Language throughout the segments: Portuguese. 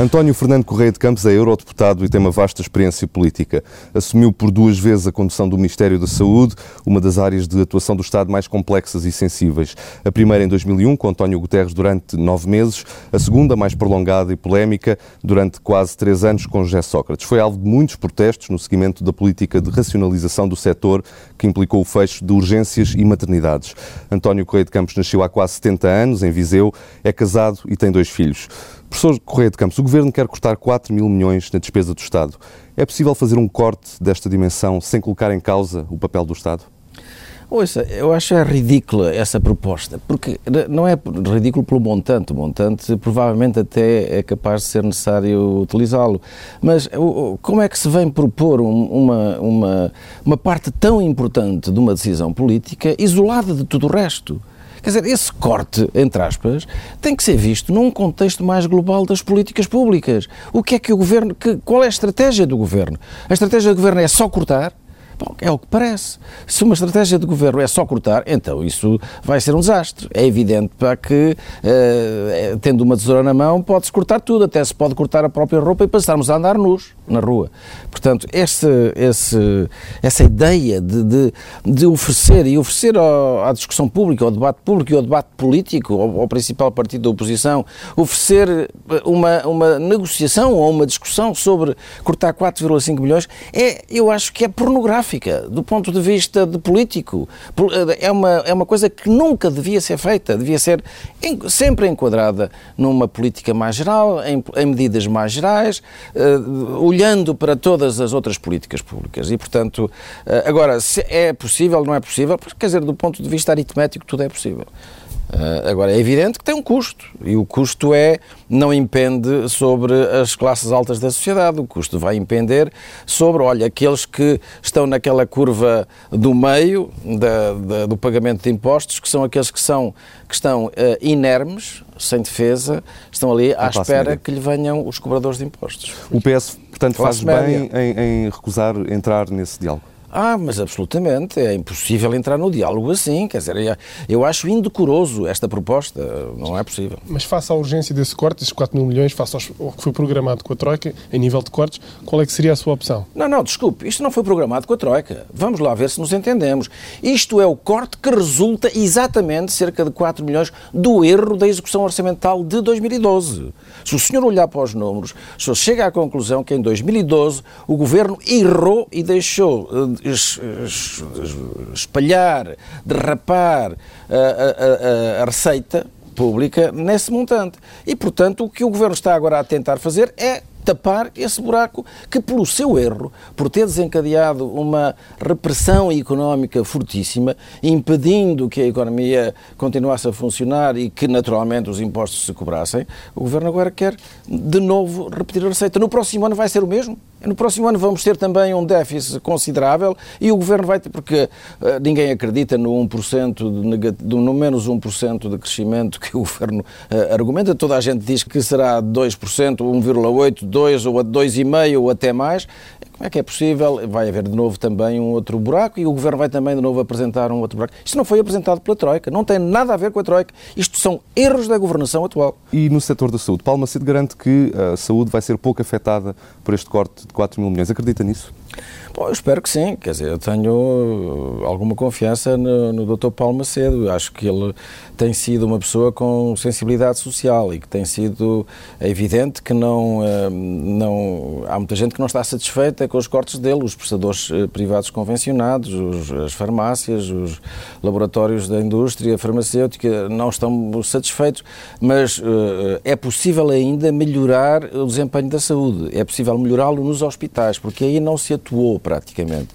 António Fernando Correia de Campos é eurodeputado e tem uma vasta experiência política. Assumiu por duas vezes a condução do Ministério da Saúde, uma das áreas de atuação do Estado mais complexas e sensíveis. A primeira em 2001, com António Guterres durante nove meses, a segunda, mais prolongada e polémica, durante quase três anos, com José Sócrates. Foi alvo de muitos protestos no seguimento da política de racionalização do setor, que implicou o fecho de urgências e maternidades. António Correia de Campos nasceu há quase 70 anos, em Viseu, é casado e tem dois filhos. Professor Correia de Campos, o Governo quer cortar 4 mil milhões na despesa do Estado. É possível fazer um corte desta dimensão sem colocar em causa o papel do Estado? Ouça, eu acho é ridícula essa proposta, porque não é ridículo pelo montante, o montante provavelmente até é capaz de ser necessário utilizá-lo, mas como é que se vem propor uma, uma, uma parte tão importante de uma decisão política isolada de tudo o resto? Quer dizer, esse corte, entre aspas, tem que ser visto num contexto mais global das políticas públicas. O que é que o governo. Que, qual é a estratégia do governo? A estratégia do governo é só cortar? Bom, é o que parece. Se uma estratégia de governo é só cortar, então isso vai ser um desastre. É evidente para que, uh, tendo uma tesoura na mão, pode-se cortar tudo, até se pode cortar a própria roupa e passarmos a andar nus na rua. Portanto, esse, esse, essa ideia de, de, de, oferecer e oferecer ao, à discussão pública, ao debate público e ao debate político, ao, ao principal partido da oposição, oferecer uma, uma negociação ou uma discussão sobre cortar 4,5 milhões, é, eu acho que é pornográfico do ponto de vista de político. Eh, é uma, é uma coisa que nunca devia ser feita, devia ser sempre enquadrada numa política mais geral, em, em medidas mais gerais, uh, olhando para todas as outras políticas públicas. E, portanto, uh, agora, se é possível, não é possível, quer dizer, do ponto de vista aritmético, tudo é possível. Uh, agora, é evidente que tem um custo, e o custo é, não impende sobre as classes altas da sociedade, o custo vai impender sobre, olha, aqueles que estão naquela curva do meio da, da, do pagamento de impostos, que são aqueles que, são, que estão uh, inermes, sem defesa, estão ali à espera média. que lhe venham os cobradores de impostos. O PS, portanto, faz bem em, em recusar entrar nesse diálogo? Ah, mas absolutamente, é impossível entrar no diálogo assim, quer dizer, é, eu acho indecoroso esta proposta, não é possível. Mas face à urgência desse corte, esses 4 mil milhões, face ao que foi programado com a Troika, em nível de cortes, qual é que seria a sua opção? Não, não, desculpe, isto não foi programado com a Troika. Vamos lá ver se nos entendemos. Isto é o corte que resulta exatamente cerca de 4 milhões do erro da execução orçamental de 2012. Se o senhor olhar para os números, o senhor chega à conclusão que em 2012 o governo errou e deixou eh, espalhar, derrapar a, a, a, a receita pública nesse montante. E, portanto, o que o Governo está agora a tentar fazer é tapar esse buraco que, pelo seu erro, por ter desencadeado uma repressão económica fortíssima, impedindo que a economia continuasse a funcionar e que, naturalmente, os impostos se cobrassem, o Governo agora quer, de novo, repetir a receita. No próximo ano vai ser o mesmo? No próximo ano vamos ter também um déficit considerável e o Governo vai ter, porque uh, ninguém acredita no 1%, de, no menos 1% de crescimento que o Governo uh, argumenta. Toda a gente diz que será 2%, 1,8%, 2% ou 2,5% ou até mais. Como é que é possível? Vai haver de novo também um outro buraco e o Governo vai também de novo apresentar um outro buraco. Isto não foi apresentado pela Troika, não tem nada a ver com a Troika. Isto são erros da governação atual. E no setor da saúde, Paulo Macedo garante que a saúde vai ser pouco afetada por este corte de 4 mil milhões. Acredita nisso? Bom, eu espero que sim, quer dizer, eu tenho uh, alguma confiança no, no Dr. Paulo Macedo, acho que ele tem sido uma pessoa com sensibilidade social e que tem sido evidente que não, uh, não há muita gente que não está satisfeita com os cortes dele, os prestadores uh, privados convencionados, os, as farmácias, os laboratórios da indústria farmacêutica não estão satisfeitos, mas é possível ainda melhorar o desempenho da saúde, é possível melhorá-lo nos hospitais, porque aí não se atuou praticamente.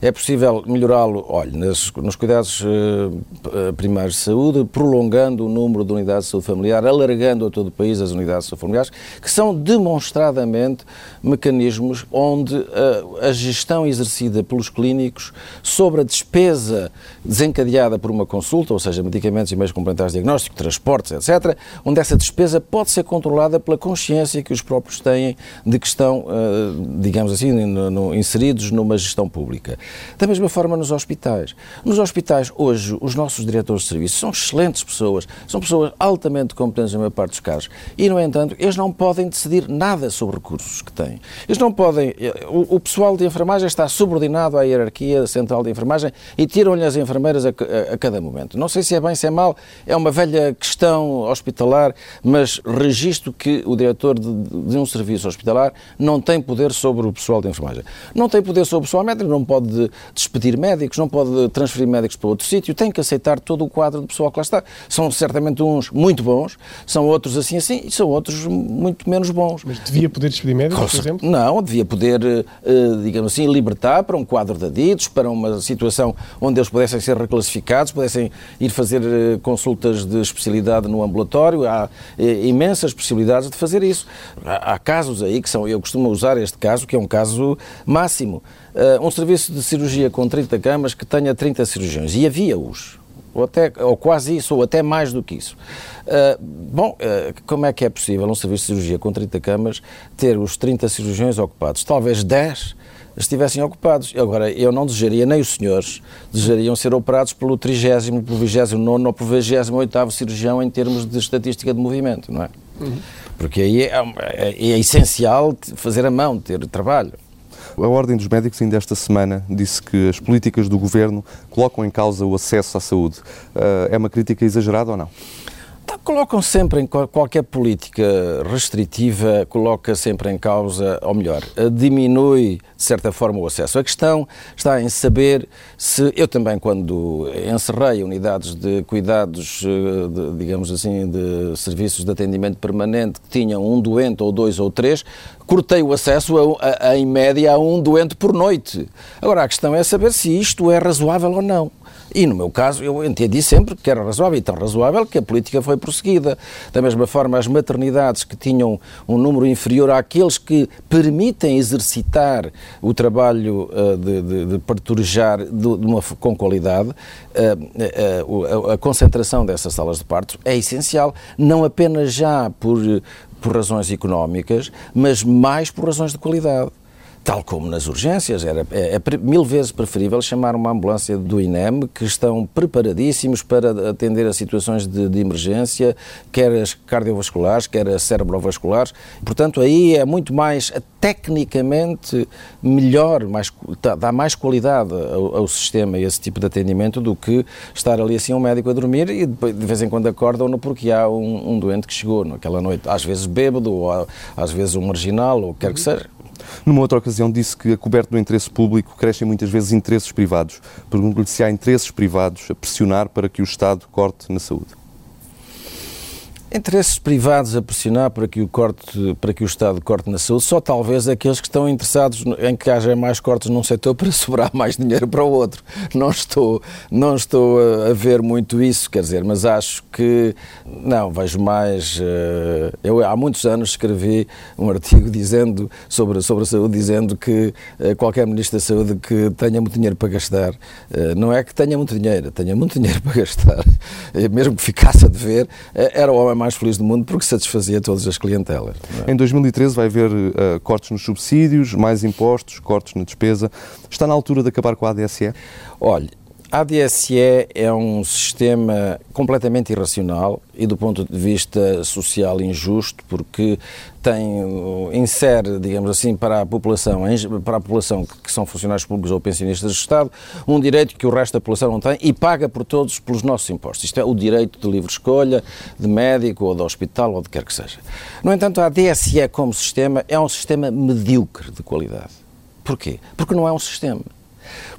É possível melhorá-lo, olha, nos, nos cuidados uh, primários de saúde, prolongando o número de unidades de saúde familiar, alargando a todo o país as unidades de saúde familiares, que são demonstradamente mecanismos onde uh, a gestão exercida pelos clínicos sobre a despesa desencadeada por uma consulta, ou seja, medicamentos e meios complementares de diagnóstico, transportes, etc., onde essa despesa pode ser controlada pela consciência que os próprios têm de que estão, uh, digamos assim, inseridos numa gestão pública. Da mesma forma nos hospitais. Nos hospitais, hoje, os nossos diretores de serviço são excelentes pessoas, são pessoas altamente competentes na maior parte dos casos. E, no entanto, eles não podem decidir nada sobre recursos que têm. Eles não podem. O, o pessoal de enfermagem está subordinado à hierarquia central de enfermagem e tiram-lhe as enfermeiras a, a, a, cada momento. Não sei se é bem, se é mal, é uma velha questão hospitalar, mas registro que o diretor de, de um serviço hospitalar não tem poder sobre o pessoal de enfermagem. Não tem poder sobre o pessoal médico, não pode despedir médicos, não pode transferir médicos para outro sítio, tem que aceitar todo o quadro do pessoal que lá está. São certamente uns muito bons, são outros assim assim e são outros muito menos bons. Mas devia poder despedir médicos, por exemplo? Não, devia poder, eh, digamos assim, libertar para um quadro de adidos, para uma situação onde eles pudessem ser reclassificados, pudessem ir fazer eh, consultas de especialidade no ambulatório. Há eh, imensas possibilidades de fazer isso. Há casos aí que são, eu costumo usar este caso, que é um caso máximo. Um serviço de cirurgia com 30 camas que tenha 30 cirurgiões, e havia-os ou, até, ou quase isso, ou até mais do que isso. Uh, bom, uh, como é que é possível um serviço de cirurgia com 30 camas ter os 30 cirurgiões ocupados? Talvez 10 estivessem ocupados. Agora, eu não desejaria, nem os senhores, desejariam ser operados pelo 30 pelo 29 ou pelo 28 cirurgião em termos de estatística de movimento, não é? Uhum. Porque aí é, é, é essencial fazer a mão, ter trabalho. A Ordem dos Médicos, ainda esta semana, disse que as políticas do governo colocam em causa o acesso à saúde. Eh, é uma crítica exagerada ou não? Tá, colocam sempre em qualquer política restritiva, coloca sempre em causa, ou melhor, diminui de certa forma o acesso. A questão está em saber se eu também quando encerrei unidades de cuidados, eh, de, digamos assim, de serviços de atendimento permanente que tinham um doente ou dois ou três, cortei o acesso a, a, em média a um doente por noite. Agora a questão é saber se isto é razoável ou não. E no meu caso, eu entendi sempre que era razoável, e tão razoável que a política foi prosseguida. Da mesma forma, as maternidades que tinham um número inferior àqueles que permitem exercitar o trabalho uh, de, de, de parturejar de, de uma, com qualidade, uh, uh, a, concentração dessas salas de partos é essencial, não apenas já por, por razões económicas, mas mais por razões de qualidade tal como nas urgências, era, é, é, mil vezes preferível chamar uma ambulância do INEM que estão preparadíssimos para atender a situações de, de emergência, quer as cardiovasculares, quer as cerebrovasculares. Portanto, aí é muito mais tecnicamente melhor, mais, dá mais qualidade ao, ao sistema esse tipo de atendimento do que estar ali assim um médico a dormir e de vez em quando acordam-no porque há um, um, doente que chegou naquela noite, às vezes bêbado, ou às vezes um marginal, ou quer que seja. Numa outra ocasião disse que, a coberto do interesse público, crescem muitas vezes interesses privados. Pergunto-lhe se há interesses privados a pressionar para que o Estado corte na saúde. Interesses privados a pressionar para que, o corte, para que o Estado corte na saúde, só talvez aqueles que estão interessados em que haja mais cortes num setor para sobrar mais dinheiro para o outro. Não estou, não estou a, ver muito isso, quer dizer, mas acho que, não, vejo mais. Eh, eu há muitos anos escrevi um artigo dizendo, sobre, sobre a saúde, dizendo que eh, qualquer Ministro da Saúde que tenha muito dinheiro para gastar, eh, não é que tenha muito dinheiro, tenha muito dinheiro para gastar, mesmo que ficasse a dever, era o homem mais feliz do mundo porque satisfazia todas as clientelas. É? Em 2013 vai haver uh, cortes nos subsídios, mais impostos, cortes na despesa. Está na altura de acabar com a ADSE? Olha, a ADSE é um sistema completamente irracional e do ponto de vista social injusto, porque tem, insere, digamos assim, para a população, para a população que são funcionários públicos ou pensionistas do Estado, um direito que o resto da população não tem e paga por todos pelos nossos impostos. Isto é o direito de livre escolha, de médico ou de hospital ou de quer que seja. No entanto, a ADSE como sistema é um sistema medíocre de qualidade. Porquê? Porque não é um sistema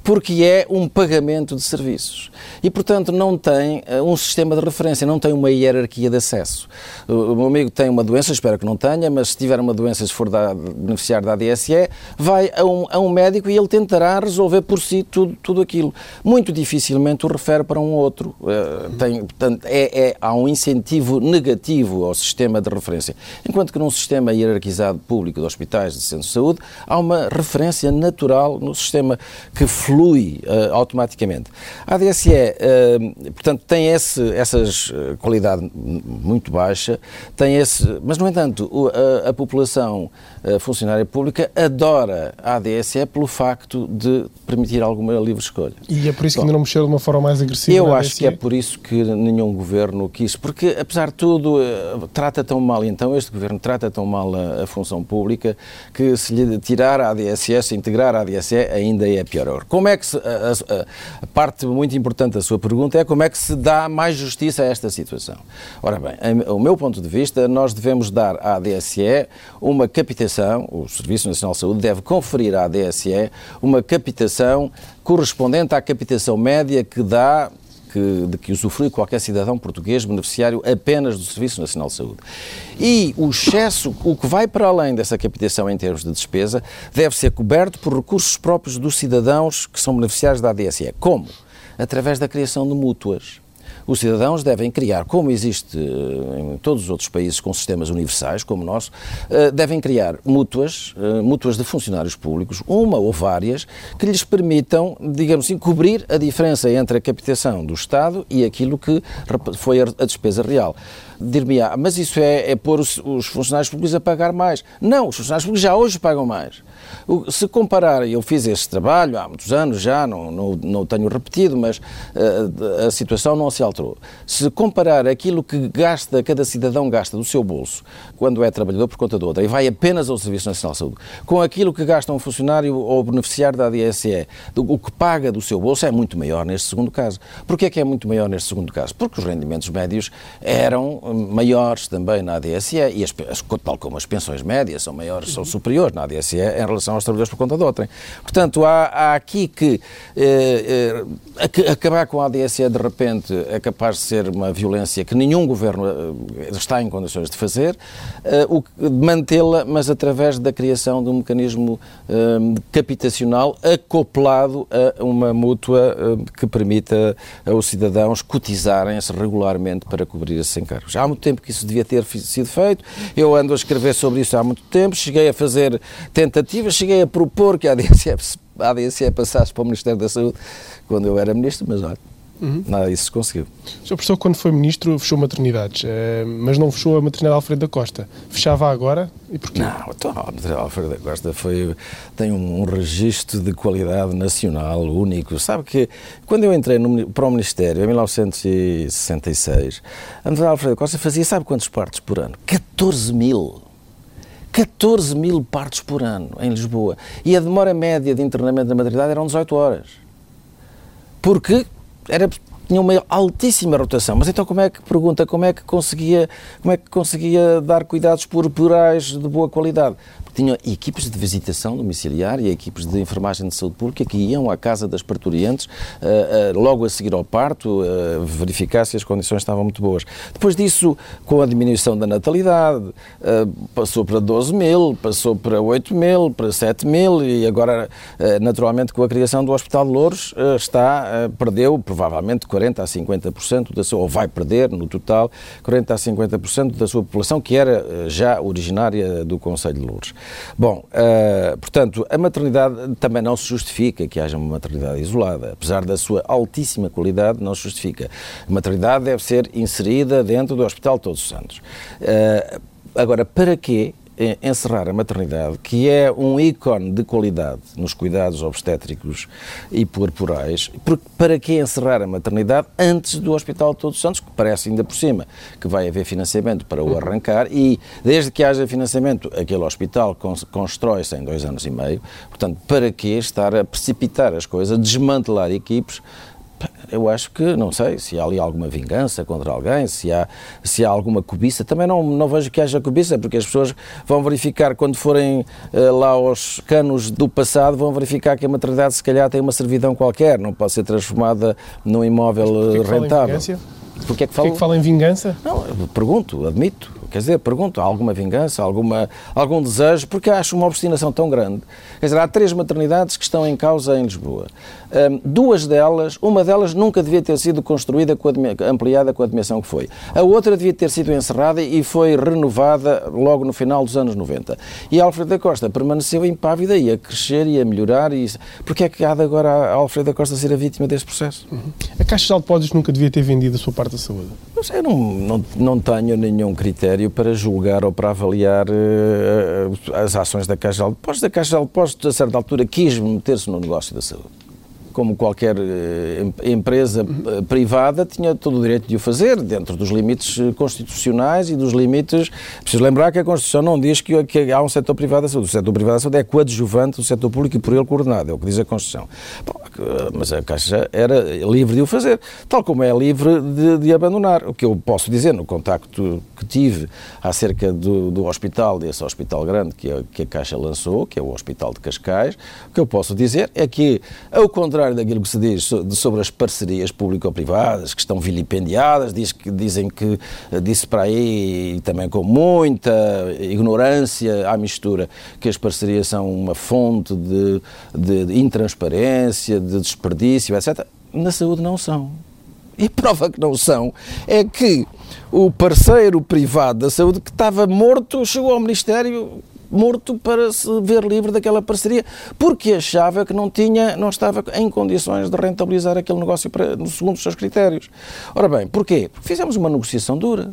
porque é um pagamento de serviços. E, portanto, não tem uh, um sistema de referência, não tem uma hierarquia de acesso. O, meu amigo tem uma doença, espero que não tenha, mas se tiver uma doença, se for da, beneficiar da ADSE, vai a um, a um médico e ele tentará resolver por si tudo, tudo aquilo. Muito dificilmente o refere para um outro. Uh, tem, portanto, é, é, há um incentivo negativo ao sistema de referência. Enquanto que num sistema hierarquizado público de hospitais, de centros de saúde, há uma referência natural no sistema que flui uh, automaticamente. A ADSE, uh, portanto, tem esse, essas qualidade muito baixa, tem esse, mas, no entanto, a, a população funcionária pública adora a ADSE pelo facto de permitir alguma livre escolha. E é por isso Bom, que ainda não mexeu de uma forma mais agressiva? Eu acho que é por isso que nenhum governo quis, porque, apesar de tudo, trata tão mal, então, este governo trata tão mal a, a função pública que se lhe tirar a ADSE, se integrar a ADSE, ainda é pior. Como é que se, a, a, a, parte muito importante da sua pergunta é como é que se dá mais justiça a esta situação. Ora bem, o meu ponto de vista, nós devemos dar à ADSE uma capitação, o Serviço Nacional de Saúde deve conferir à ADSE uma capitação correspondente à capitação média que dá que, de que usufrui qualquer cidadão português beneficiário apenas do Serviço Nacional de Saúde. E o excesso, o que vai para além dessa captação em termos de despesa, deve ser coberto por recursos próprios dos cidadãos que são beneficiários da ADSE. Como? Através da criação de mútuas os cidadãos devem criar, como existe eh, em todos os outros países com sistemas universais, como o nosso, eh, devem criar mútuas, eh, mútuas de funcionários públicos, uma ou várias, que lhes permitam, digamos assim, cobrir a diferença entre a captação do Estado e aquilo que foi a despesa real dir-me, ah, mas isso é, é pôr os, os, funcionários públicos a pagar mais. Não, os funcionários públicos já hoje pagam mais. Se comparar, eu fiz este trabalho há muitos anos já, não, não, não tenho repetido, mas uh, a situação não se alterou. Se comparar aquilo que gasta, cada cidadão gasta do seu bolso, quando é trabalhador por conta de outra, e vai apenas ao Serviço Nacional de Saúde, com aquilo que gasta um funcionário ou beneficiário da ADSE, o que paga do seu bolso é muito maior neste segundo caso. Porquê é que é muito maior neste segundo caso? Porque os rendimentos médios eram maiores também na ADSE, e as, tal como as pensões médias são maiores, são superiores na ADSE em relação aos trabalhadores por conta de outrem. Portanto, há, há aqui que eh, eh, acabar com a ADSE de repente é capaz de ser uma violência que nenhum governo eh, está em condições de fazer, eh, mantê-la, mas através da criação de um mecanismo eh, capitacional acoplado a uma mútua eh, que permita aos cidadãos cotizarem-se regularmente para cobrir esses encargos há muito tempo que isso devia ter sido feito. Eu ando a escrever sobre isso há muito tempo. Cheguei a fazer tentativas, cheguei a propor que a ADSE, a passasse para o Ministério da Saúde quando eu era ministro, mas olha, Uhum. Nada disso se conseguiu. O Sr. Professor, quando foi Ministro, fechou maternidades, eh, mas não fechou a maternidade Alfredo da Costa. Fechava agora e porquê? Não, então, a maternidade Alfredo da Costa foi, tem um, um registro de qualidade nacional único. Sabe que quando eu entrei no, para o Ministério, em 1966, a maternidade Alfredo da Costa fazia, sabe quantos partos por ano? 14 mil. 14 mil partos por ano em Lisboa. E a demora média de internamento da maternidade eram 18 horas. Porque era tinha uma altíssima rotação. Mas então como é que pergunta como é que conseguia como é que conseguia dar cuidados corporais de boa qualidade? Tinham equipes de visitação domiciliária, equipes de enfermagem de saúde pública que iam à casa das parturientes uh, uh, logo a seguir ao parto, uh, verificar se as condições estavam muito boas. Depois disso, com a diminuição da natalidade, passou para 12 mil, passou para 8 mil, para 7 mil e agora, naturalmente, com a criação do Hospital de Louros, está, perdeu provavelmente 40% a 50% da sua, ou vai perder no total, 40% a 50% da sua população, que era já originária do Conselho de Louros. Bom, uh, portanto, a maternidade também não se justifica que haja uma maternidade isolada. Apesar da sua altíssima qualidade, não se justifica. A maternidade deve ser inserida dentro do Hospital Todos os Santos. Uh, agora, para quê encerrar a maternidade, que é um ícone de qualidade nos cuidados obstétricos e puerperais, para que encerrar a maternidade antes do Hospital de Todos os Santos, que parece ainda por cima que vai haver financiamento para o arrancar e desde que haja financiamento aquele hospital constrói-se em dois anos e meio, portanto, para que estar a precipitar as coisas, desmantelar equipes eu acho que, não sei, se há ali alguma vingança contra alguém, se há, se há alguma cobiça. Também não, não vejo que haja cobiça, porque as pessoas vão verificar, quando forem uh, lá aos canos do passado, vão verificar que a maternidade, se calhar, tem uma servidão qualquer, não pode ser transformada num imóvel rentável. Porquê é que fala em vingança? Não, pergunto, admito. Quer dizer, pergunto, há alguma vingança, alguma, algum desejo, porque acho uma obstinação tão grande. Quer dizer, há três maternidades que estão em causa em Lisboa. Um, duas delas, uma delas nunca devia ter sido construída, com a, ampliada com a dimensão que foi. A outra devia ter sido encerrada e foi renovada logo no final dos anos 90. E Alfredo da Costa permaneceu impávida e a crescer e a melhorar. E... Porque é que há de agora a Alfredo da Costa ser a vítima desse processo? Uhum. A Caixa de Depósitos nunca devia ter vendido a sua parte da saúde? Eu não, não, não tenho nenhum critério para julgar ou para avaliar uh, as ações da Caixa de Depósitos. A Caixa de Depósitos, a certa altura, quis meter-se no negócio da saúde como qualquer eh, empresa eh, privada, tinha todo o direito de o fazer, dentro dos limites eh, constitucionais e dos limites. Preciso lembrar que a Constituição não diz que, que há um setor privado da saúde. O setor privado da saúde é coadjuvante do setor público e por ele coordenado, é o que diz a Constituição. Bom, mas a Caixa era livre de o fazer, tal como é livre de, de abandonar. O que eu posso dizer no contacto que tive acerca do, do hospital, desse hospital grande que a, que a Caixa lançou, que é o Hospital de Cascais, o que eu posso dizer é que, ao contrário contrário daquilo que se diz sobre as parcerias público-privadas, que estão vilipendiadas, diz que, dizem que, eh, disse para aí, também com muita ignorância à mistura, que as parcerias são uma fonte de, de, de intransparência, de desperdício, etc. Na saúde não são. E prova que não são é que o parceiro privado da saúde que estava morto chegou ao Ministério morto para se ver livre daquela parceria, porque achava que não tinha, não estava em condições de rentabilizar aquele negócio para, segundo os seus critérios. Ora bem, porquê? Porque fizemos uma negociação dura.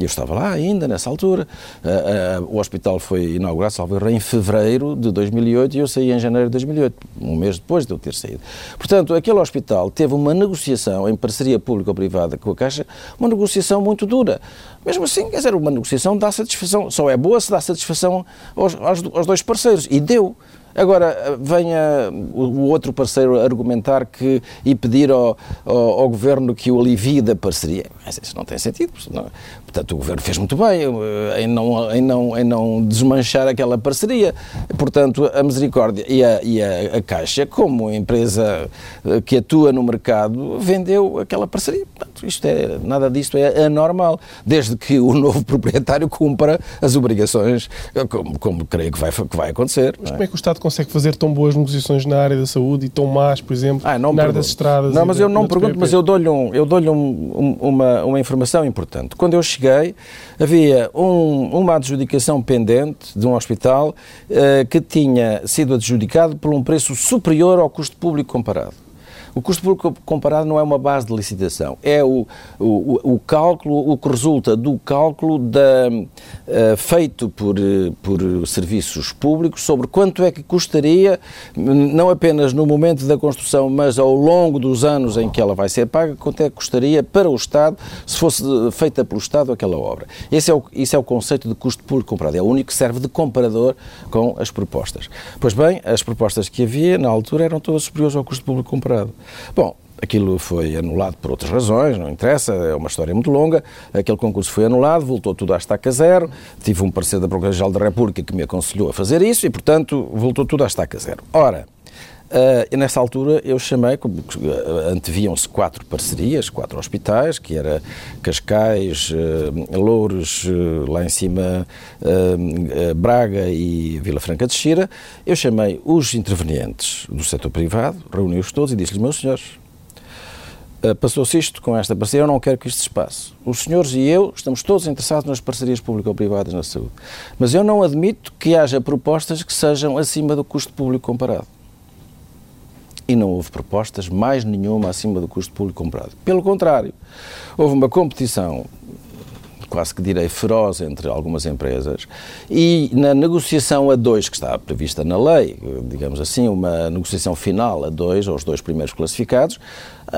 Eu estava lá ainda nessa altura. Uh, uh, o hospital foi inaugurado, salvo erro, em fevereiro de 2008 e eu saí em janeiro de 2008, um mês depois de eu ter saído. Portanto, aquele hospital teve uma negociação em parceria público-privada com a Caixa, uma negociação muito dura. Mesmo assim, quer dizer, uma negociação dá satisfação, só é boa se dá satisfação aos, aos, dois parceiros. E deu. Agora, venha o outro parceiro argumentar que, e pedir ao, ao, ao Governo que o alivie da parceria. Mas isso não tem sentido. Não. Portanto, o Governo fez muito bem eh, em não, em não, em não desmanchar aquela parceria. Portanto, a Misericórdia e a, e a, a Caixa, como empresa eh, que atua no mercado, vendeu aquela parceria. Portanto, isto é, nada disto é anormal, desde que o novo proprietário cumpra as obrigações, eh, como, como creio que vai, que vai acontecer. Mas como é que o Estado consegue fazer tão boas negociações na área da saúde e tão más, por exemplo, ah, na área pergunto. das estradas? Não, mas eu não pergunto, mas eu dou-lhe um, eu dou um, uma, uma informação importante. Quando eu cheguei, havia um, uma adjudicação pendente de um hospital uh, que tinha sido adjudicado por um preço superior ao custo público comparado. O custo público comparado não é uma base de licitação, é o, o, o cálculo, o que resulta do cálculo da, uh, feito por, por serviços públicos sobre quanto é que custaria, não apenas no momento da construção, mas ao longo dos anos em que ela vai ser paga, quanto é que custaria para o Estado se fosse feita pelo Estado aquela obra. Esse é o, esse é o conceito de custo público comparado, é o único que serve de comparador com as propostas. Pois bem, as propostas que havia na altura eram todas superiores ao custo público comparado. Bom, Aquilo foi anulado por outras razões, não interessa, é uma história muito longa. Aquele concurso foi anulado, voltou tudo à estaca zero. Tive um parecer da Procuradoria-Geral da República que me aconselhou a fazer isso e, portanto, voltou tudo à estaca zero. Ora, Uh, nessa altura eu chamei, anteviam-se quatro parcerias, quatro hospitais, que era Cascais, uh, Louros, uh, lá em cima Braga e Vila Franca de Xira. Eu chamei os intervenientes do setor privado, reuni-os todos e disse-lhes, meus senhores, passou-se isto com esta parceria, eu não quero que isto se passe. Os senhores e eu estamos todos interessados nas parcerias público-privadas na saúde, mas eu não admito que haja propostas que sejam acima do custo público comparado e não houve propostas, mais nenhuma acima do custo público comprado. Pelo contrário, houve uma competição quase que direi feroz entre algumas empresas e na negociação a dois que está prevista na lei, digamos assim, uma negociação final a dois, aos dois primeiros classificados,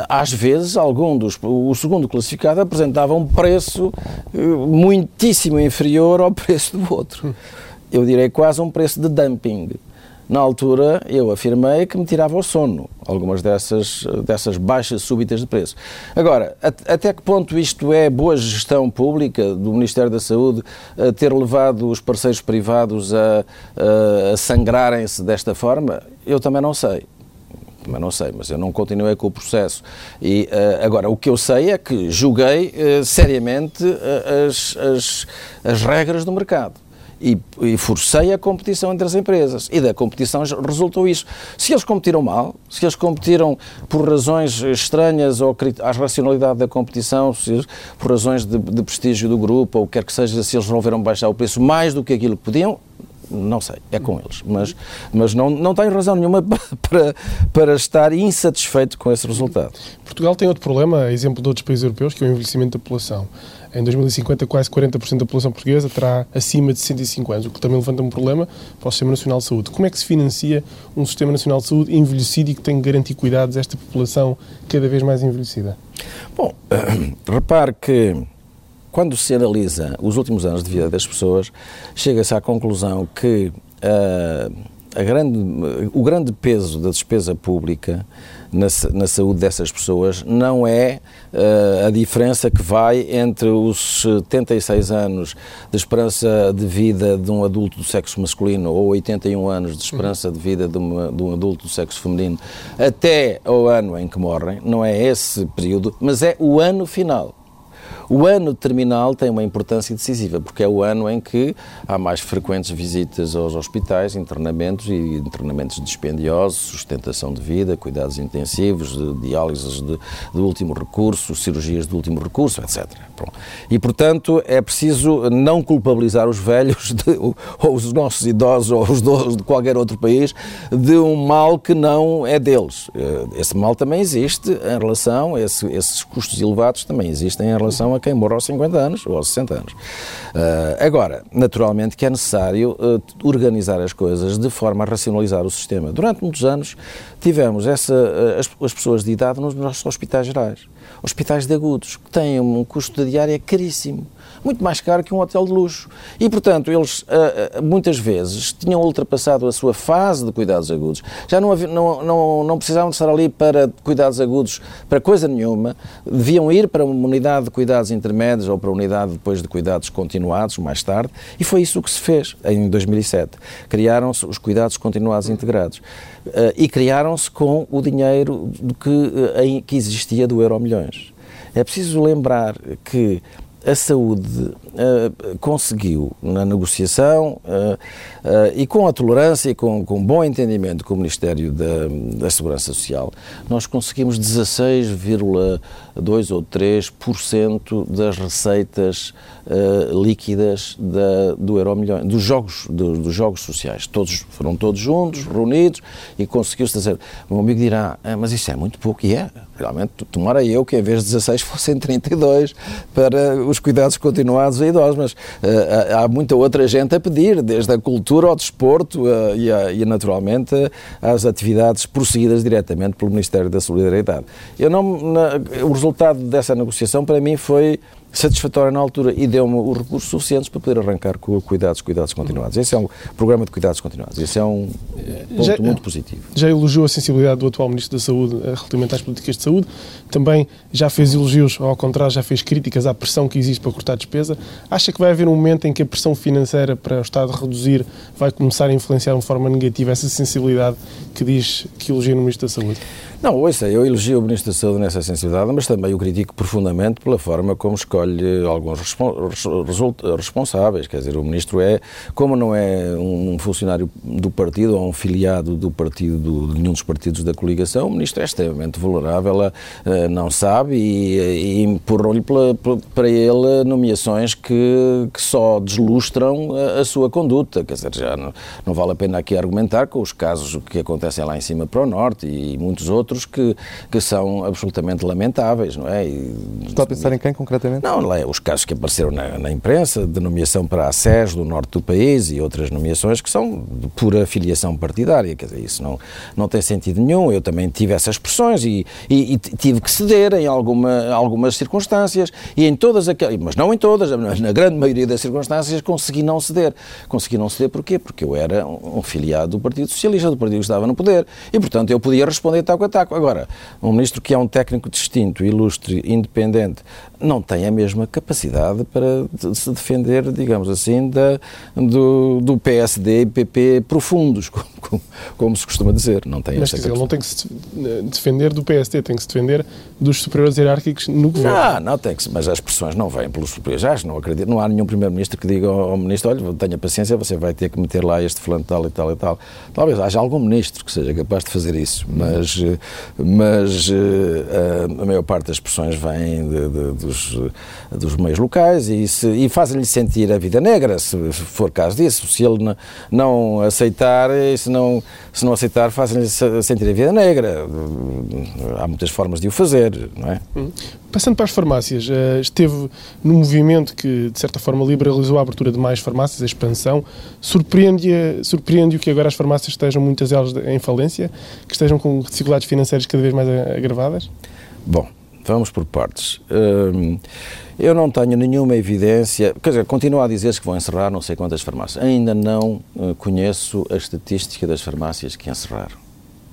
às vezes algum dos o segundo classificado apresentava um preço eh, muitíssimo inferior ao preço do outro. Eu direi quase um preço de dumping. Na altura, eu afirmei que me tirava o sono, algumas dessas, dessas baixas súbitas de preço. Agora, até que ponto isto é boa gestão pública do Ministério da Saúde a ter levado os parceiros privados a, a, a sangrarem-se desta forma? Eu também não sei. mas não sei, mas eu não continuei com o processo. E uh, agora, o que eu sei é que julguei uh, seriamente uh, as, as, as regras do mercado. E, e, forcei a competição entre as empresas. E da competição resultou isso. Se eles competiram mal, se eles competiram por razões estranhas ou à racionalidade da competição, se, por razões de, de prestígio do grupo, ou quer que seja, se eles resolveram baixar o preço mais do que aquilo que podiam, não sei, é com eles. Mas, mas não, não tenho razão nenhuma para, para estar insatisfeito com esse resultado. Portugal tem outro problema, exemplo de outros países europeus, que é o envelhecimento da população. Em 2050, quase 40% da população portuguesa terá acima de 65 anos, o que também levanta um problema para o Sistema Nacional de Saúde. Como é que se financia um Sistema Nacional de Saúde envelhecido e que tem que garantir cuidados a esta população cada vez mais envelhecida? Bom, repare que quando se analisa os últimos anos de vida das pessoas, chega-se à conclusão que uh, grande, o grande peso da despesa pública na, na saúde dessas pessoas não é uh, a diferença que vai entre os 76 anos de esperança de vida de um adulto do sexo masculino ou 81 anos de esperança de vida de, uma, de um adulto do sexo feminino até o ano em que morrem, não é esse período, mas é o ano final. O ano terminal tem uma importância decisiva, porque é o ano em que há mais frequentes visitas aos hospitais, internamentos e internamentos dispendiosos, sustentação de vida, cuidados intensivos, diálises de, de último recurso, cirurgias de último recurso, etc. E, portanto, é preciso não culpabilizar os velhos, de, ou os nossos idosos, ou os idosos de qualquer outro país, de um mal que não é deles. Eh, esse mal também existe em relação, esse, esses custos elevados também existem em relação a quem morre aos 50 anos ou aos 60 anos. Uh, agora, naturalmente que é necessário uh, organizar as coisas de forma a racionalizar o sistema. Durante muitos anos tivemos essa, uh, as, as pessoas de idade nos nossos hospitais gerais hospitais de agudos, que têm um custo de diária caríssimo, muito mais caro que um hotel de luxo. E, portanto, eles ah, ah, muitas vezes tinham ultrapassado a sua fase de cuidados agudos. Já não, havia, não, não, não precisavam de estar ali para cuidados agudos para coisa nenhuma, deviam ir para uma unidade de cuidados intermédios ou para uma unidade depois de cuidados continuados, mais tarde, e foi isso que se fez em 2007. Criaram-se os cuidados continuados integrados. Uh, e criaram-se com o dinheiro que, que existia do Euro Milhões. É preciso lembrar que a saúde uh, conseguiu, na negociação uh, uh, e com a tolerância e com, com bom entendimento com o Ministério da, da Segurança Social, nós conseguimos 16,2 ou 3% das receitas líquidas da, do Euromilhões, dos jogos, do, dos jogos sociais. Todos, foram todos juntos, reunidos e conseguiu-se dizer. O meu amigo dirá, ah, mas isso é muito pouco, e é. Realmente, tomara eu que em vez de 16 fossem 32 para os cuidados continuados idosos, mas uh, há muita outra gente a pedir, desde a cultura ao desporto uh, e, a, e, naturalmente, às atividades prosseguidas diretamente pelo Ministério da Solidariedade. Eu não, na, o resultado dessa negociação, para mim, foi satisfatória na altura e deu-me os recursos suficientes para poder arrancar com cuidados, cuidados continuados. Esse é um programa de cuidados continuados. Esse é um ponto já, muito positivo. Já elogiou a sensibilidade do atual Ministro da Saúde eh, relativamente às políticas de saúde. Também já fez elogios, ao contrário, já fez críticas à pressão que existe para cortar despesa. Acha que vai haver um momento em que a pressão financeira para o Estado reduzir vai começar a influenciar de uma forma negativa essa sensibilidade que diz que elogia no Ministro da Saúde? Não, ouça, eu elogio o Ministro da Saúde nessa sensibilidade, mas também o critico profundamente pela forma como escolhe alguns responsáveis. Quer dizer, o Ministro é, como não é um funcionário do partido ou um filiado do partido, do, de nenhum dos partidos da coligação, o Ministro é extremamente vulnerável, a, não sabe e, e empurram-lhe para ele nomeações que, que só deslustram a, a, sua conduta. Quer dizer, já não, não vale a pena aqui argumentar com os casos que acontecem lá em cima para o Norte e muitos outros outros que, que são absolutamente lamentáveis, não é? E, Está a pensar em quem concretamente? Não, os casos que apareceram na, na imprensa, de nomeação para a SES do norte do país e outras nomeações que são de pura filiação partidária, quer dizer, isso não, não tem sentido nenhum. Eu também tive essas pressões e, e, e tive que ceder em alguma, algumas circunstâncias e em todas aquelas, mas não em todas, na grande maioria das circunstâncias consegui não ceder. Consegui não ceder porquê? Porque eu era um filiado do Partido Socialista, do partido que estava no poder. E, portanto, eu podia responder taco a taco. Agora, um ministro que é um técnico distinto, ilustre, independente, não tem a mesma capacidade para se defender, digamos assim, da, do, do PSD e PP profundos, como, como, se costuma dizer. Não tem Mas ele não tem que se defender do PSD, tem que se defender dos superiores hierárquicos no governo. Ah, não, tem que se, mas as pressões não vêm pelos superiores. Já, não acredito, não há nenhum primeiro-ministro que diga ao, ao ministro, olha, tenha paciência, você vai ter que meter lá este fulano tal e tal e tal. Talvez haja algum ministro que seja capaz de fazer isso, mas, mas eh, a, a maior parte das pressões vem de, de, dos, dos meios locais e, e fazem-lhe sentir a vida negra, se for caso disso. Se ele não, não aceitar, se não, se não aceitar, fazem-lhe sentir a vida negra. Há muitas formas de o fazer, não é? Hum. Passando para as farmácias, eh, esteve no movimento que, de certa forma, liberalizou a abertura de mais farmácias, a expansão. Surpreende-o surpreende que agora as farmácias estejam, muitas delas, em falência, que estejam com dificuldades financeiras cada vez mais agravadas? Bom, vamos por partes. Hum, eu não tenho nenhuma evidência, quer dizer, continuo a dizer que vão encerrar não sei quantas farmácias. Ainda não eh, conheço a estatística das farmácias que encerraram.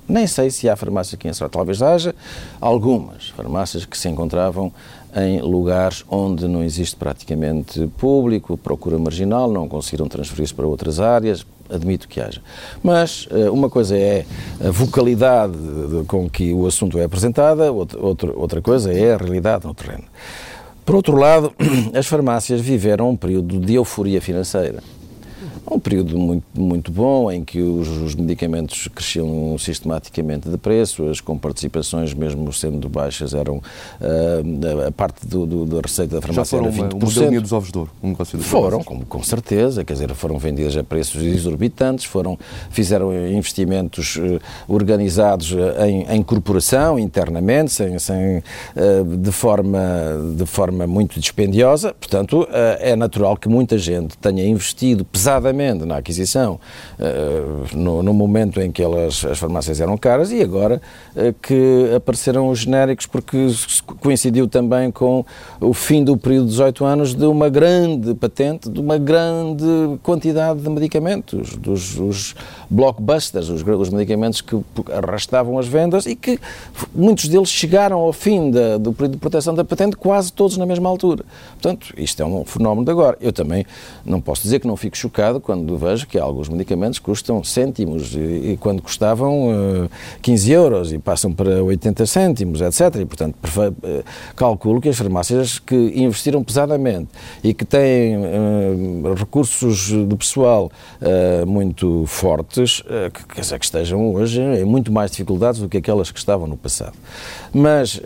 Nem sei se há farmácias que encerraram. Talvez haja algumas farmácias que se encontravam em lugares onde não existe praticamente público, procura marginal, não conseguiram transferir-se para outras áreas, admito que haja. Mas eh, uma coisa é a vocalidade com que o assunto é apresentado, outra coisa é a realidade no terreno. Por outro lado, as farmácias viveram um período de euforia financeira um período muito, muito bom em que os, os, medicamentos cresciam sistematicamente de preço, as comparticipações, mesmo sendo baixas, eram uh, a parte do, do, da receita da farmácia Já foram era 20%. Uma, uma dos ovos de ouro, um negócio de Foram, com, com, certeza, quer dizer, foram vendidas a preços exorbitantes, foram, fizeram investimentos uh, organizados em, em corporação, internamente, sem, sem, uh, de, forma, de forma muito dispendiosa, portanto, é natural que muita gente tenha investido pesadamente na aquisição, uh, no, no, momento em que elas, as farmácias eram caras e agora uh, que apareceram os genéricos porque coincidiu também com o fim do período de 18 anos de uma grande patente, de uma grande quantidade de medicamentos, dos os blockbusters, os, os medicamentos que arrastavam as vendas e que muitos deles chegaram ao fim da, do período de proteção da patente quase todos na mesma altura. Portanto, isto é um fenómeno de agora. Eu também não posso dizer que não fico chocado quando vejo que alguns medicamentos custam cêntimos e, e quando custavam uh, eh, 15 euros e passam para 80 cêntimos, etc. E, portanto, uh, calculo que as farmácias que investiram pesadamente e que têm uh, recursos de pessoal muito fortes, que, quer dizer, que estejam hoje em muito mais dificuldades do que aquelas que estavam no passado. Mas,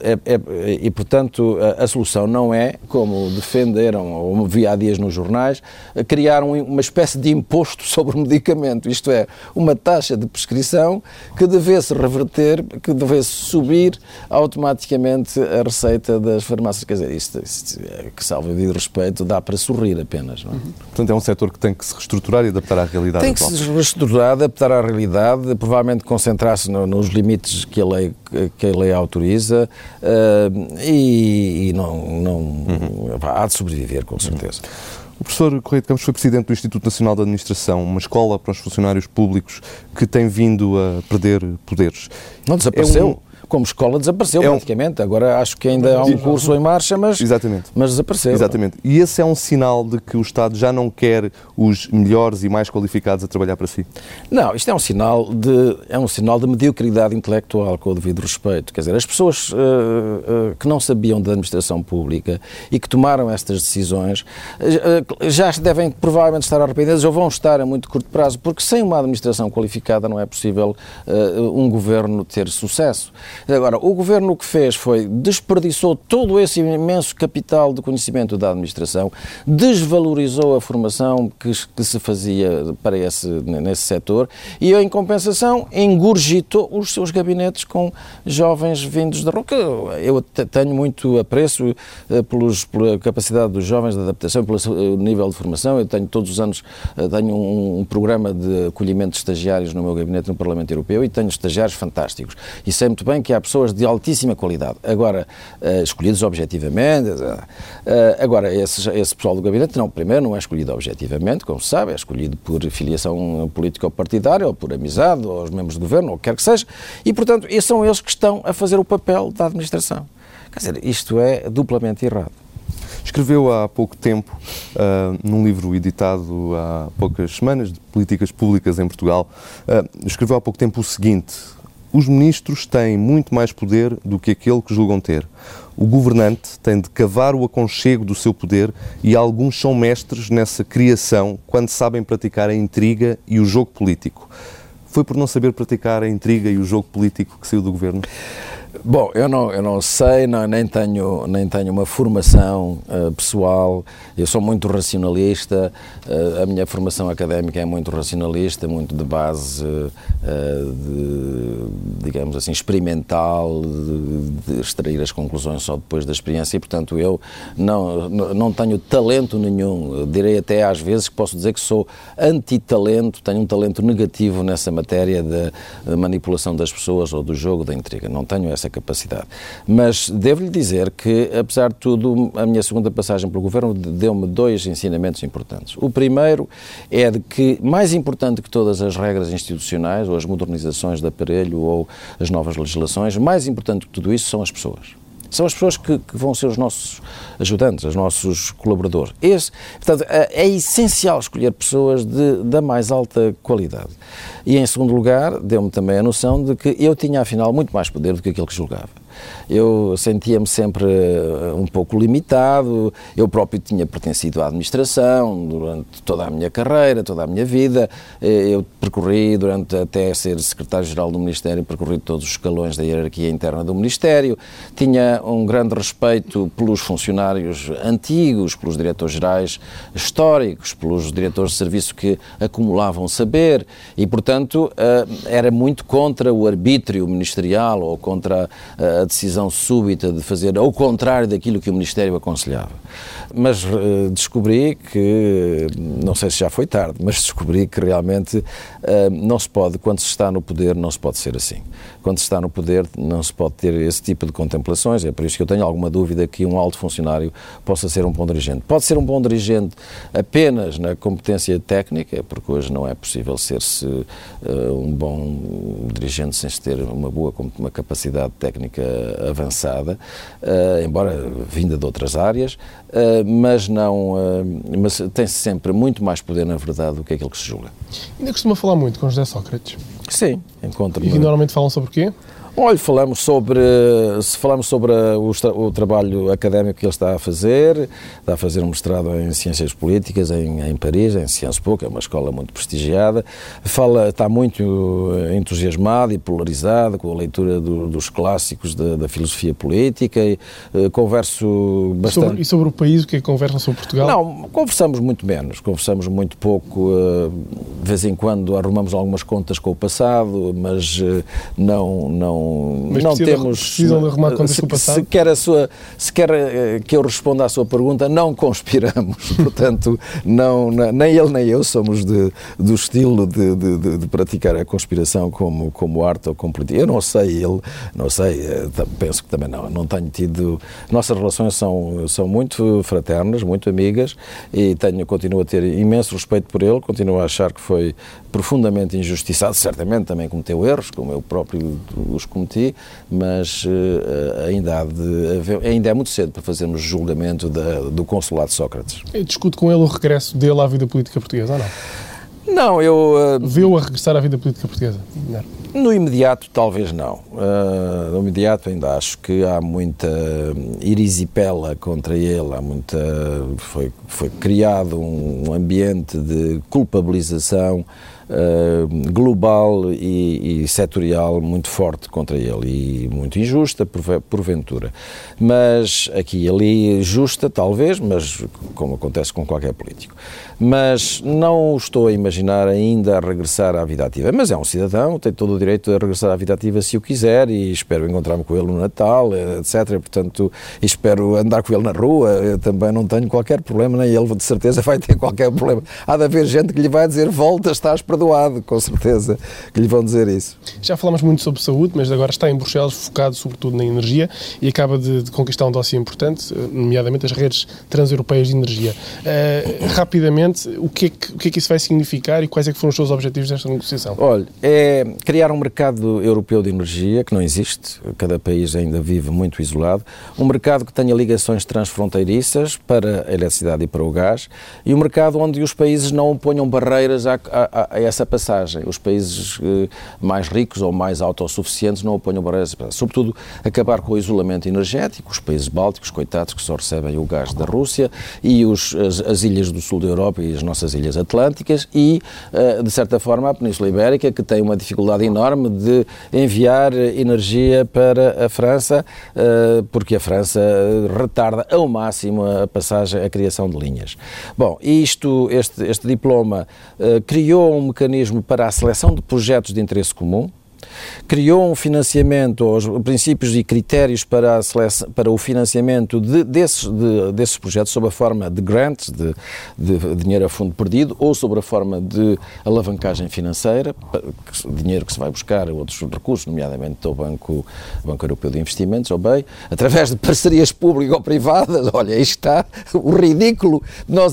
é, é, e portanto, a, a, solução não é, como defenderam, ou vi há dias nos jornais, criar uma espécie de imposto sobre o medicamento, isto é, uma taxa de prescrição que devesse reverter, que devesse subir automaticamente a receita das farmácias. Quer dizer, isto, isto é, que salve de respeito, dá para sorrir apenas. Não é? Uhum. Portanto, é um setor que tem que se reestruturar e adaptar à realidade Tem que atual. se reestruturar, adaptar à realidade, provavelmente concentrar-se no, nos limites que a lei, que a lei autoriza uh, e, e, não, não uhum. há de sobreviver, com certeza. Uhum. O professor Correia de Campos foi presidente do Instituto Nacional de Administração, uma escola para os funcionários públicos que tem vindo a perder poderes. Não desapareceu? Como escola desapareceu é um... praticamente. Agora acho que ainda há um curso em marcha, mas, Exatamente. mas desapareceu. Exatamente. E esse é um sinal de que o Estado já não quer os melhores e mais qualificados a trabalhar para si? Não, isto é um sinal de, é um sinal de mediocridade intelectual, com o devido respeito. Quer dizer, as pessoas uh, uh, que não sabiam da administração pública e que tomaram estas decisões uh, já devem provavelmente estar arrependidas ou vão estar a muito curto prazo, porque sem uma administração qualificada não é possível um governo ter sucesso. Agora, o governo o que fez foi desperdiçou todo esse imenso capital de conhecimento da administração, desvalorizou a formação que, que se fazia para esse, nesse setor e, em compensação, engurgitou os seus gabinetes com jovens vindos da roca. Eu tenho muito apreço eh, pelos, pela capacidade dos jovens de adaptação, pelo eh, nível de formação. Eu tenho todos os anos eh, tenho um, um programa de acolhimento de estagiários no meu gabinete no Parlamento Europeu e tenho estagiários fantásticos. E sei muito bem que há pessoas de altíssima qualidade. Agora, uh, escolhidos objetivamente. Uh, agora, esse, esse pessoal do gabinete, não, primeiro não é escolhido objetivamente, como se sabe, é escolhido por filiação político-partidária, ou por amizade, ou os membros do governo, ou o que quer que seja, e, portanto, são eles que estão a fazer o papel da administração. Quer dizer, isto é duplamente errado. Escreveu há pouco tempo, uh, num livro editado há poucas semanas, de políticas públicas em Portugal, uh, escreveu há pouco tempo o seguinte: Os ministros têm muito mais poder do que aquele que julgam ter. O governante tem de cavar o aconchego do seu poder e alguns são mestres nessa criação quando sabem praticar a intriga e o jogo político. Foi por não saber praticar a intriga e o jogo político que saiu do governo? Bom, eu não, eu não sei, não, nem, tenho, nem tenho uma formação uh, pessoal, eu sou muito racionalista, uh, a minha formação académica é muito racionalista, muito de base, uh, de, digamos assim, experimental, de, de, extrair as conclusões só depois da experiência. E, portanto, eu não, não tenho talento nenhum, direi até às vezes que posso dizer que sou anti-talento, tenho um talento negativo nessa matéria da manipulação das pessoas ou do jogo da intriga, não tenho essa essa capacidade. Mas devo-lhe dizer que, apesar de tudo, a minha segunda passagem pelo governo deu-me dois ensinamentos importantes. O primeiro é de que, mais importante que todas as regras institucionais, ou as modernizações de aparelho, ou as novas legislações, mais importante que tudo isso são as pessoas. São as pessoas que, que, vão ser os nossos ajudantes, os nossos colaboradores. Esse, portanto, é, é essencial escolher pessoas de, da mais alta qualidade. E, em segundo lugar, deu-me também a noção de que eu tinha, afinal, muito mais poder do que aquilo que julgava eu sentia-me sempre eh, um pouco limitado. Eu próprio tinha pertencido à administração durante toda a minha carreira, toda a minha vida. Eh, eu percorri, durante até ser secretário-geral do Ministério, percorri todos os escalões da hierarquia interna do Ministério. Tinha um grande respeito pelos funcionários antigos, pelos diretores-gerais históricos, pelos diretores de serviço que acumulavam saber e, portanto, eh, era muito contra o arbítrio ministerial ou contra a decisão súbita de fazer ao contrário daquilo que o Ministério aconselhava. Mas uh, descobri que, não sei se já foi tarde, mas descobri que realmente uh, não se pode, quando se está no poder, não se pode ser assim. Quando se está no poder, não se pode ter esse tipo de contemplações. É por isso que eu tenho alguma dúvida que um alto funcionário possa ser um bom dirigente. Pode ser um bom dirigente apenas na competência técnica, porque hoje não é possível ser-se uh, um bom dirigente sem se ter uma boa uma capacidade técnica avançada, uh, embora vinda de outras áreas, uh, mas não, uh, mas tem sempre muito mais poder na verdade do que aquilo que se julga. Ainda costuma falar muito com José Sócrates? Sim, encontro. E normalmente falam sobre o quê? Olha, falamos sobre, falamos sobre o, o, trabalho académico que ele está a fazer, está a fazer um mestrado em Ciências Políticas em, em Paris, em Sciences Po, que é uma escola muito prestigiada. Fala, está muito entusiasmado e polarizado com a leitura do, dos clássicos da, da, filosofia política. E, uh, converso bastante. Sobre, e sobre o país, o que é que conversam sobre Portugal? Não, conversamos muito menos, conversamos muito pouco. Uh, de vez em quando arrumamos algumas contas com o passado, mas uh, não, não mas não temos. Precisam de arrumar contas se, com o passado? Se quer, a sua, se quer eh, que eu responda à sua pergunta, não conspiramos. Portanto, não, nem ele nem eu somos de, do estilo de, de, de, praticar a conspiração como, como arte ou como política. Eu não sei, ele, não sei, eh, penso que também não. Não tenho tido. Nossas relações são, são muito fraternas, muito amigas e tenho, continuo a ter imenso respeito por ele, continuo a achar que foi profundamente injustiçado, certamente também cometeu erros, como eu próprio os cometi, mas uh, ainda, há de haver, ainda é muito cedo para fazermos julgamento da, do consulado Sócrates. Eu discuto com ele o regresso dele à vida política portuguesa, ou não? Não, eu... Uh, Viu a regressar à vida política portuguesa? Não. No imediato, talvez não. Uh, no imediato, ainda acho que há muita irisipela contra ele, há muita. Foi, foi criado um ambiente de culpabilização uh, global e, e, setorial muito forte contra ele e muito injusta, porventura. Mas aqui e ali, justa talvez, mas como acontece com qualquer político. Mas não estou a imaginar ainda a regressar à vida ativa. Mas é um cidadão, tem todo o direito a regressar à vida ativa se o quiser e espero encontrar-me com ele no Natal, etc. Portanto, espero andar com ele na rua. Eu também não tenho qualquer problema, nem ele de certeza vai ter qualquer problema. Há de haver gente que lhe vai dizer volta, estás para perdoado, com certeza, que lhe vão dizer isso. Já falamos muito sobre saúde, mas agora está em Bruxelas focado sobretudo na energia e acaba de, de conquistar um dossiê importante, nomeadamente as redes transeuropeias de energia. Uh, rapidamente, o que, é que, o que, é que isso vai significar e quais é que foram os seus objetivos desta negociação? Olha, é criar um mercado europeu de energia, que não existe, cada país ainda vive muito isolado, um mercado que tenha ligações transfronteiriças para a eletricidade e para o gás, e um mercado onde os países não ponham barreiras a, a essa passagem. Os países eh, mais ricos ou mais autossuficientes não ponham barreiras. Sobretudo, acabar com o isolamento energético, os países bálticos, coitados, que só recebem o gás da Rússia, e os, as, as ilhas do sul da Europa e as nossas ilhas atlânticas, e, eh, de certa forma, a Península Ibérica, que tem uma dificuldade enorme de enviar energia para a França, eh, porque a França retarda ao máximo a passagem, a criação de linhas. Bom, isto, este, este diploma criou um mecanismo para a seleção de projetos de interesse comum, criou um financiamento, os princípios e critérios para, seleção, para o financiamento de, desses, de, desses projetos sob a forma de grants, de, de, dinheiro a fundo perdido, ou sob a forma de alavancagem financeira, dinheiro que se vai buscar outros recursos, nomeadamente do Banco, Banco Europeu de Investimentos, ou BEI, através de parcerias público-privadas. Olha, aí está o ridículo de nós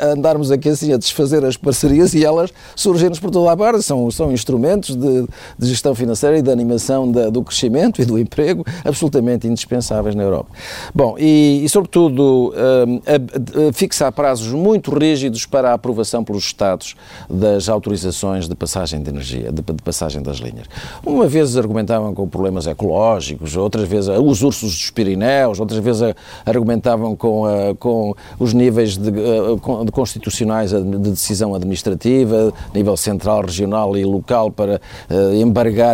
andarmos aqui assim a desfazer as parcerias e elas surgem-nos por toda a parte. São, são instrumentos de, de gestão financeira e da animação da, do crescimento e do emprego absolutamente indispensáveis na Europa. Bom, e, e sobretudo, um, a, a fixar prazos muito rígidos para a aprovação pelos Estados das autorizações de passagem de energia, de, de passagem das linhas. Uma vez argumentavam com problemas ecológicos, outras vezes os ursos dos Pirineus, outras vezes argumentavam com, a, com os níveis de, de constitucionais de decisão administrativa, nível central, regional e local, para uh,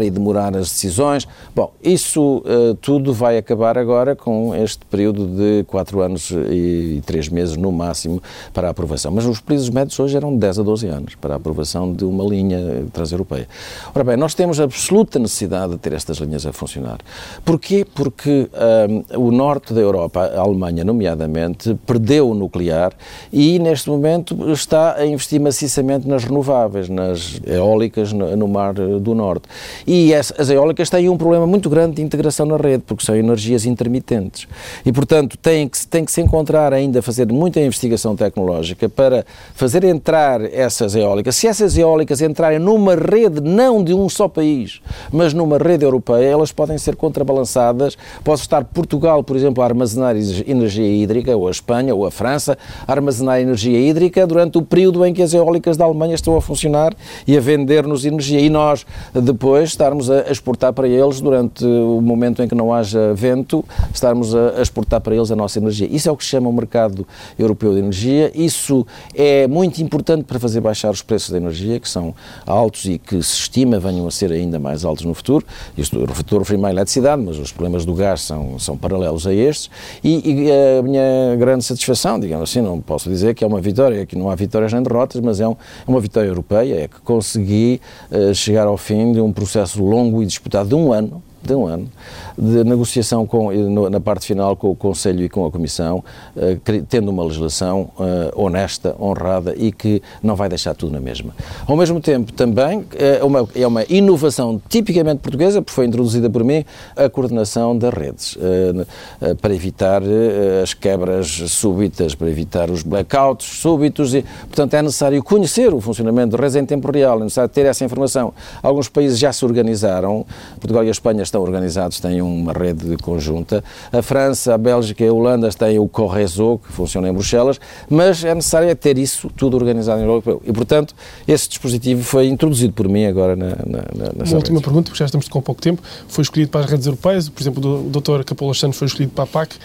e demorar as decisões. Bom, isso uh, tudo vai acabar agora com este período de 4 anos e 3 meses no máximo para a aprovação. Mas os períodos médios hoje eram de 10 a 12 anos para a aprovação de uma linha transeuropeia. Ora bem, nós temos absoluta necessidade de ter estas linhas a funcionar. Porquê? Porque eh, o norte da Europa, a Alemanha nomeadamente, perdeu o nuclear e neste momento está a investir maciçamente nas renováveis, nas eólicas no mar do norte. E as eólicas têm um problema muito grande de integração na rede, porque são energias intermitentes. E, portanto, tem que, tem que se encontrar ainda, fazer muita investigação tecnológica para fazer entrar essas eólicas. Se essas eólicas entrarem numa rede não de um só país, mas numa rede europeia, elas podem ser contrabalançadas. Pode estar Portugal, por exemplo, a armazenar energia hídrica, ou a Espanha, ou a França, a armazenar energia hídrica durante o período em que as eólicas da Alemanha estão a funcionar e a vender-nos energia. E nós, depois, depois estarmos a exportar para eles, durante o momento em que não haja vento, estarmos a exportar para eles a nossa energia. Isso é o que se chama o mercado europeu de energia. Isso é muito importante para fazer baixar os preços da energia, que são altos e que se estima venham a ser ainda mais altos no futuro. Isto, estou a referir-me à eletricidade, mas os problemas do gás são, são paralelos a estes. E, e, a minha grande satisfação, digamos assim, não posso dizer que é uma vitória, que não há vitórias nem derrotas, mas é, um, é uma vitória europeia, é que consegui uh, chegar ao fim de um processo processo longo e disputado de um ano, de um ano, de negociação com, na parte final com o Conselho e com a Comissão, eh, tendo uma legislação eh, honesta, honrada e que não vai deixar tudo na mesma. Ao mesmo tempo, também é uma, é uma inovação tipicamente portuguesa, porque foi introduzida por mim, a coordenação das redes, eh, para evitar as quebras súbitas, para evitar os blackouts súbitos e, portanto, é necessário conhecer o funcionamento das redes em tempo real, é necessário ter essa informação. Alguns países já se organizaram, Portugal e a Espanha estão organizados, têm um uma rede conjunta. A França, a Bélgica e a Holanda têm o Correzo, que funciona em Bruxelas, mas é necessário ter isso tudo organizado em Europa. E, portanto, esse dispositivo foi introduzido por mim agora na, na, na Uma última pergunta, porque já estamos com pouco tempo. Foi escolhido para as redes europeias, por exemplo, o Dr. Capolas Santos foi escolhido para a PAC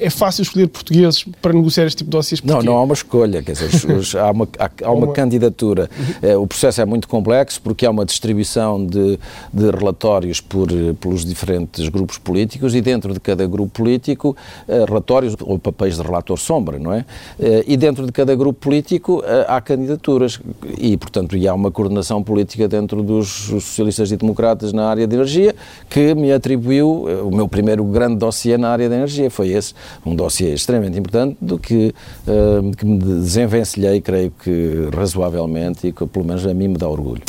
é fácil escolher portugueses para negociar este tipo de dossiês? Não, não há uma escolha, quer dizer, os, há uma, há, há uma, uma candidatura. É, o processo é muito complexo porque há uma distribuição de, de relatórios por, pelos diferentes grupos políticos e dentro de cada grupo político, eh, relatórios ou papéis de relator sombra, não é? Eh, e dentro de cada grupo político há candidaturas e, portanto, há uma coordenação política dentro dos socialistas e democratas na área de energia que me atribuiu o meu primeiro grande dossiê na área da energia, foi esse um dossiê extremamente importante, do que, uh, que me desenvencilhei, creio que razoavelmente, e que pelo menos a mim me dá orgulho.